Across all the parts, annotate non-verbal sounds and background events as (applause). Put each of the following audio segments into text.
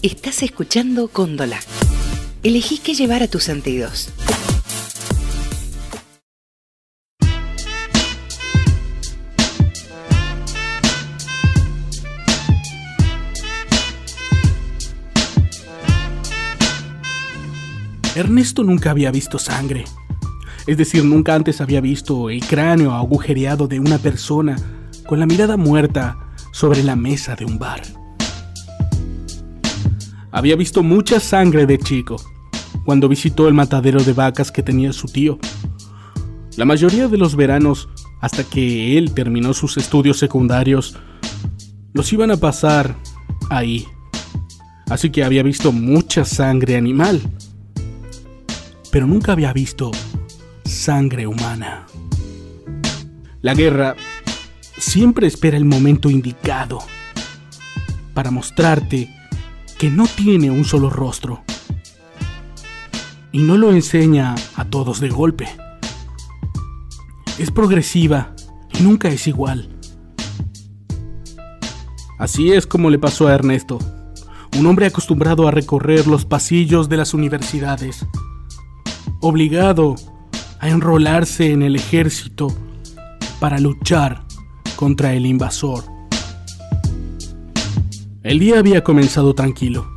Estás escuchando Cóndola. Elegí qué llevar a tus sentidos. Ernesto nunca había visto sangre. Es decir, nunca antes había visto el cráneo agujereado de una persona con la mirada muerta sobre la mesa de un bar. Había visto mucha sangre de chico, cuando visitó el matadero de vacas que tenía su tío. La mayoría de los veranos, hasta que él terminó sus estudios secundarios, los iban a pasar ahí. Así que había visto mucha sangre animal pero nunca había visto sangre humana. La guerra siempre espera el momento indicado para mostrarte que no tiene un solo rostro y no lo enseña a todos de golpe. Es progresiva y nunca es igual. Así es como le pasó a Ernesto, un hombre acostumbrado a recorrer los pasillos de las universidades obligado a enrolarse en el ejército para luchar contra el invasor. El día había comenzado tranquilo.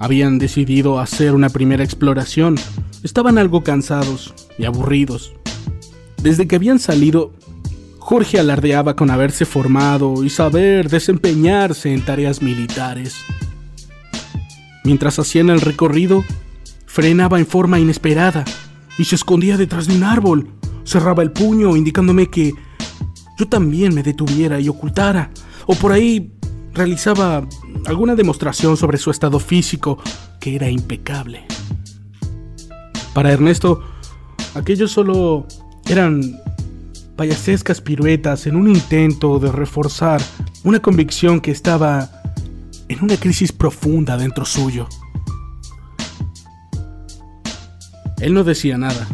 Habían decidido hacer una primera exploración. Estaban algo cansados y aburridos. Desde que habían salido, Jorge alardeaba con haberse formado y saber desempeñarse en tareas militares. Mientras hacían el recorrido, Frenaba en forma inesperada y se escondía detrás de un árbol. Cerraba el puño indicándome que yo también me detuviera y ocultara. O por ahí realizaba alguna demostración sobre su estado físico que era impecable. Para Ernesto, aquello solo eran payasescas piruetas en un intento de reforzar una convicción que estaba en una crisis profunda dentro suyo. Él no decía nada.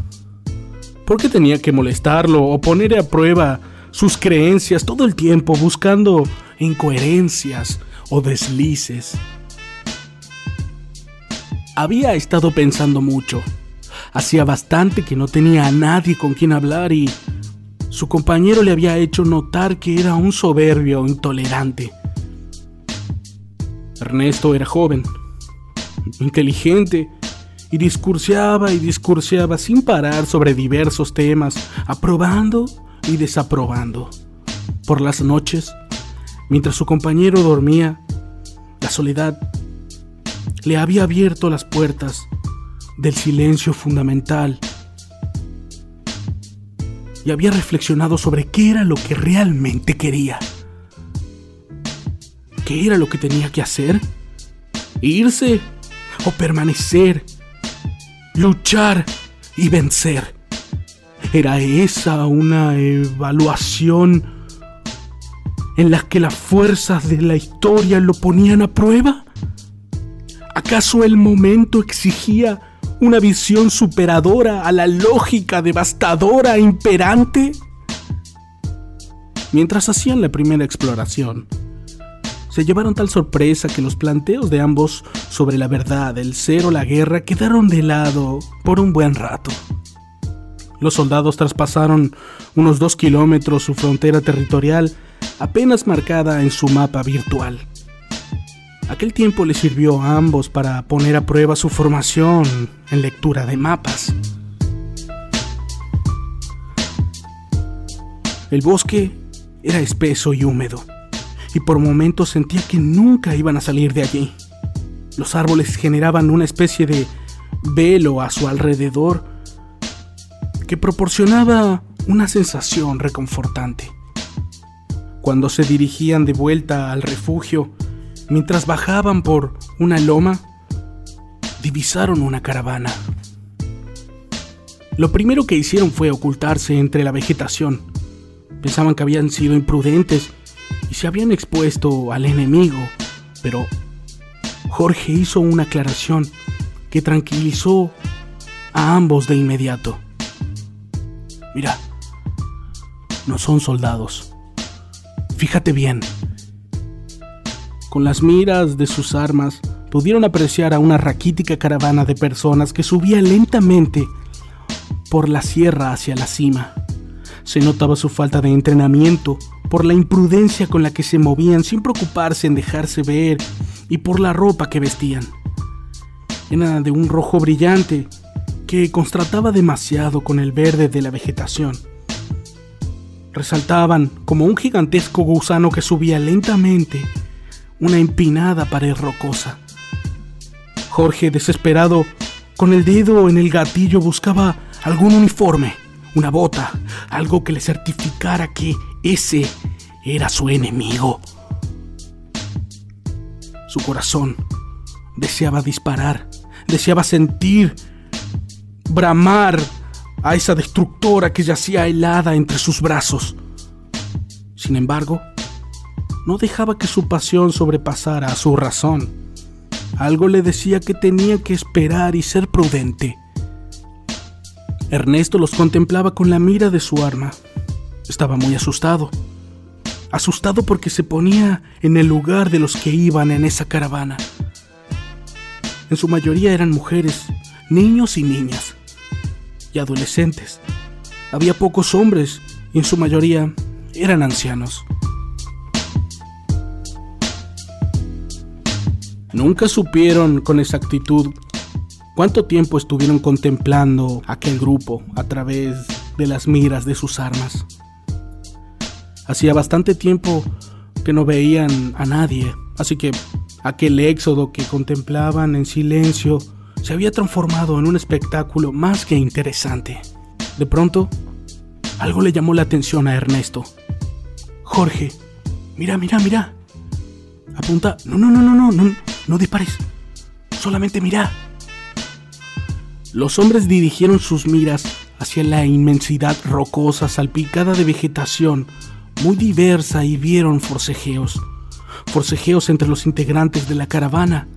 ¿Por qué tenía que molestarlo o poner a prueba sus creencias todo el tiempo buscando incoherencias o deslices? Había estado pensando mucho. Hacía bastante que no tenía a nadie con quien hablar y su compañero le había hecho notar que era un soberbio intolerante. Ernesto era joven, inteligente y discurseaba y discurseaba sin parar sobre diversos temas, aprobando y desaprobando. Por las noches, mientras su compañero dormía, la soledad le había abierto las puertas del silencio fundamental y había reflexionado sobre qué era lo que realmente quería. ¿Qué era lo que tenía que hacer? ¿Irse o permanecer luchar y vencer. ¿Era esa una evaluación en la que las fuerzas de la historia lo ponían a prueba? ¿Acaso el momento exigía una visión superadora a la lógica devastadora e imperante? Mientras hacían la primera exploración, se llevaron tal sorpresa que los planteos de ambos sobre la verdad, el ser o la guerra quedaron de lado por un buen rato. Los soldados traspasaron unos dos kilómetros su frontera territorial apenas marcada en su mapa virtual. Aquel tiempo les sirvió a ambos para poner a prueba su formación en lectura de mapas. El bosque era espeso y húmedo y por momentos sentía que nunca iban a salir de allí. Los árboles generaban una especie de velo a su alrededor que proporcionaba una sensación reconfortante. Cuando se dirigían de vuelta al refugio, mientras bajaban por una loma, divisaron una caravana. Lo primero que hicieron fue ocultarse entre la vegetación. Pensaban que habían sido imprudentes y se habían expuesto al enemigo, pero Jorge hizo una aclaración que tranquilizó a ambos de inmediato. Mira, no son soldados. Fíjate bien. Con las miras de sus armas pudieron apreciar a una raquítica caravana de personas que subía lentamente por la sierra hacia la cima. Se notaba su falta de entrenamiento por la imprudencia con la que se movían sin preocuparse en dejarse ver y por la ropa que vestían. Era de un rojo brillante que contrastaba demasiado con el verde de la vegetación. Resaltaban como un gigantesco gusano que subía lentamente una empinada pared rocosa. Jorge, desesperado, con el dedo en el gatillo buscaba algún uniforme, una bota, algo que le certificara que ese era su enemigo. Su corazón deseaba disparar, deseaba sentir, bramar a esa destructora que yacía helada entre sus brazos. Sin embargo, no dejaba que su pasión sobrepasara a su razón. Algo le decía que tenía que esperar y ser prudente. Ernesto los contemplaba con la mira de su arma. Estaba muy asustado. Asustado porque se ponía en el lugar de los que iban en esa caravana. En su mayoría eran mujeres, niños y niñas, y adolescentes. Había pocos hombres y en su mayoría eran ancianos. Nunca supieron con exactitud cuánto tiempo estuvieron contemplando aquel grupo a través de las miras de sus armas. Hacía bastante tiempo que no veían a nadie, así que aquel éxodo que contemplaban en silencio se había transformado en un espectáculo más que interesante. De pronto, algo le llamó la atención a Ernesto. Jorge, mira, mira, mira. Apunta. No, no, no, no, no, no, no dispares. Solamente mira. Los hombres dirigieron sus miras hacia la inmensidad rocosa salpicada de vegetación muy diversa y vieron forcejeos. Forcejeos entre los integrantes de la caravana.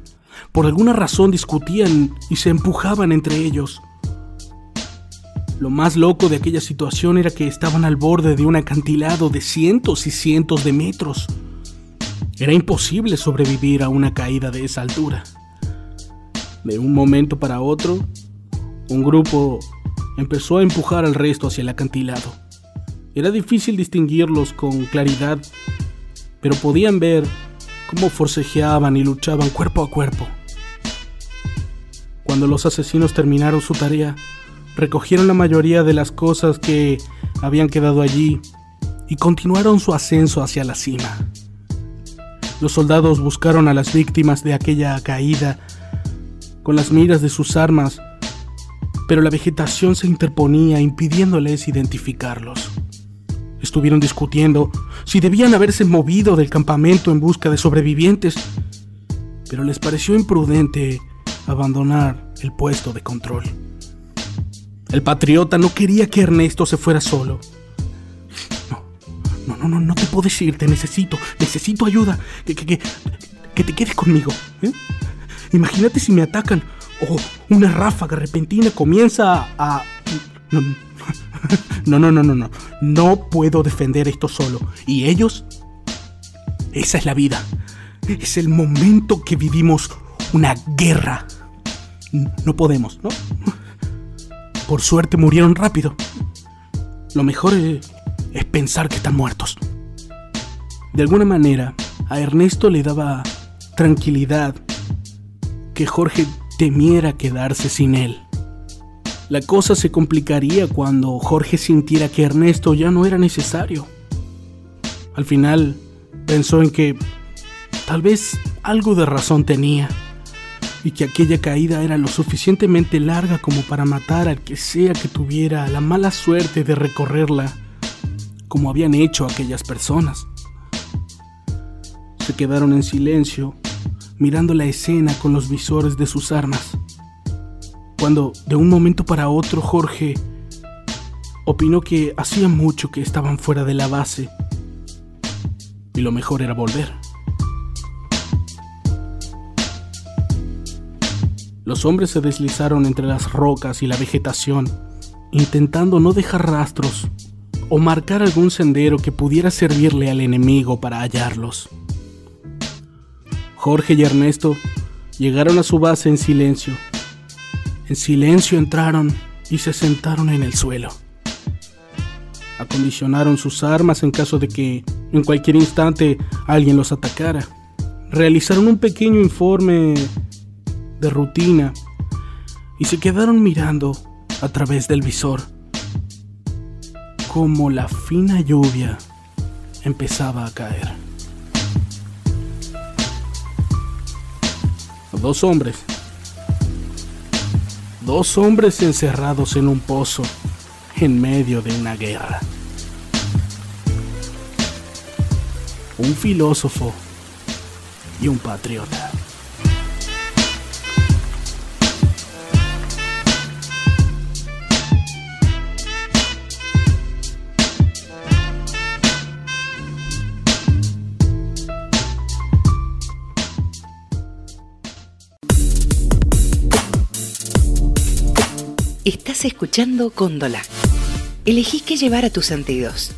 Por alguna razón discutían y se empujaban entre ellos. Lo más loco de aquella situación era que estaban al borde de un acantilado de cientos y cientos de metros. Era imposible sobrevivir a una caída de esa altura. De un momento para otro, un grupo empezó a empujar al resto hacia el acantilado. Era difícil distinguirlos con claridad, pero podían ver cómo forcejeaban y luchaban cuerpo a cuerpo. Cuando los asesinos terminaron su tarea, recogieron la mayoría de las cosas que habían quedado allí y continuaron su ascenso hacia la cima. Los soldados buscaron a las víctimas de aquella caída con las miras de sus armas, pero la vegetación se interponía impidiéndoles identificarlos. Estuvieron discutiendo si debían haberse movido del campamento en busca de sobrevivientes, pero les pareció imprudente abandonar el puesto de control. El patriota no quería que Ernesto se fuera solo. No, no, no, no te puedes ir, te necesito, necesito ayuda, que, que, que, que te quedes conmigo. ¿eh? Imagínate si me atacan o una ráfaga repentina comienza a... (laughs) No, no, no, no, no, no. Puedo defender esto solo. ¿Y ellos? Esa es la vida. Es el momento que vivimos una guerra. No podemos, ¿no? Por suerte murieron rápido. Lo mejor es pensar que están muertos. De alguna manera, a Ernesto le daba tranquilidad que Jorge temiera quedarse sin él. La cosa se complicaría cuando Jorge sintiera que Ernesto ya no era necesario. Al final, pensó en que tal vez algo de razón tenía y que aquella caída era lo suficientemente larga como para matar al que sea que tuviera la mala suerte de recorrerla como habían hecho aquellas personas. Se quedaron en silencio, mirando la escena con los visores de sus armas, cuando de un momento para otro Jorge opinó que hacía mucho que estaban fuera de la base y lo mejor era volver. Los hombres se deslizaron entre las rocas y la vegetación, intentando no dejar rastros o marcar algún sendero que pudiera servirle al enemigo para hallarlos. Jorge y Ernesto Llegaron a su base en silencio. En silencio entraron y se sentaron en el suelo. Acondicionaron sus armas en caso de que en cualquier instante alguien los atacara. Realizaron un pequeño informe de rutina y se quedaron mirando a través del visor como la fina lluvia empezaba a caer. Dos hombres. Dos hombres encerrados en un pozo en medio de una guerra. Un filósofo y un patriota. Estás escuchando Cóndola. Elegí qué llevar a tus sentidos.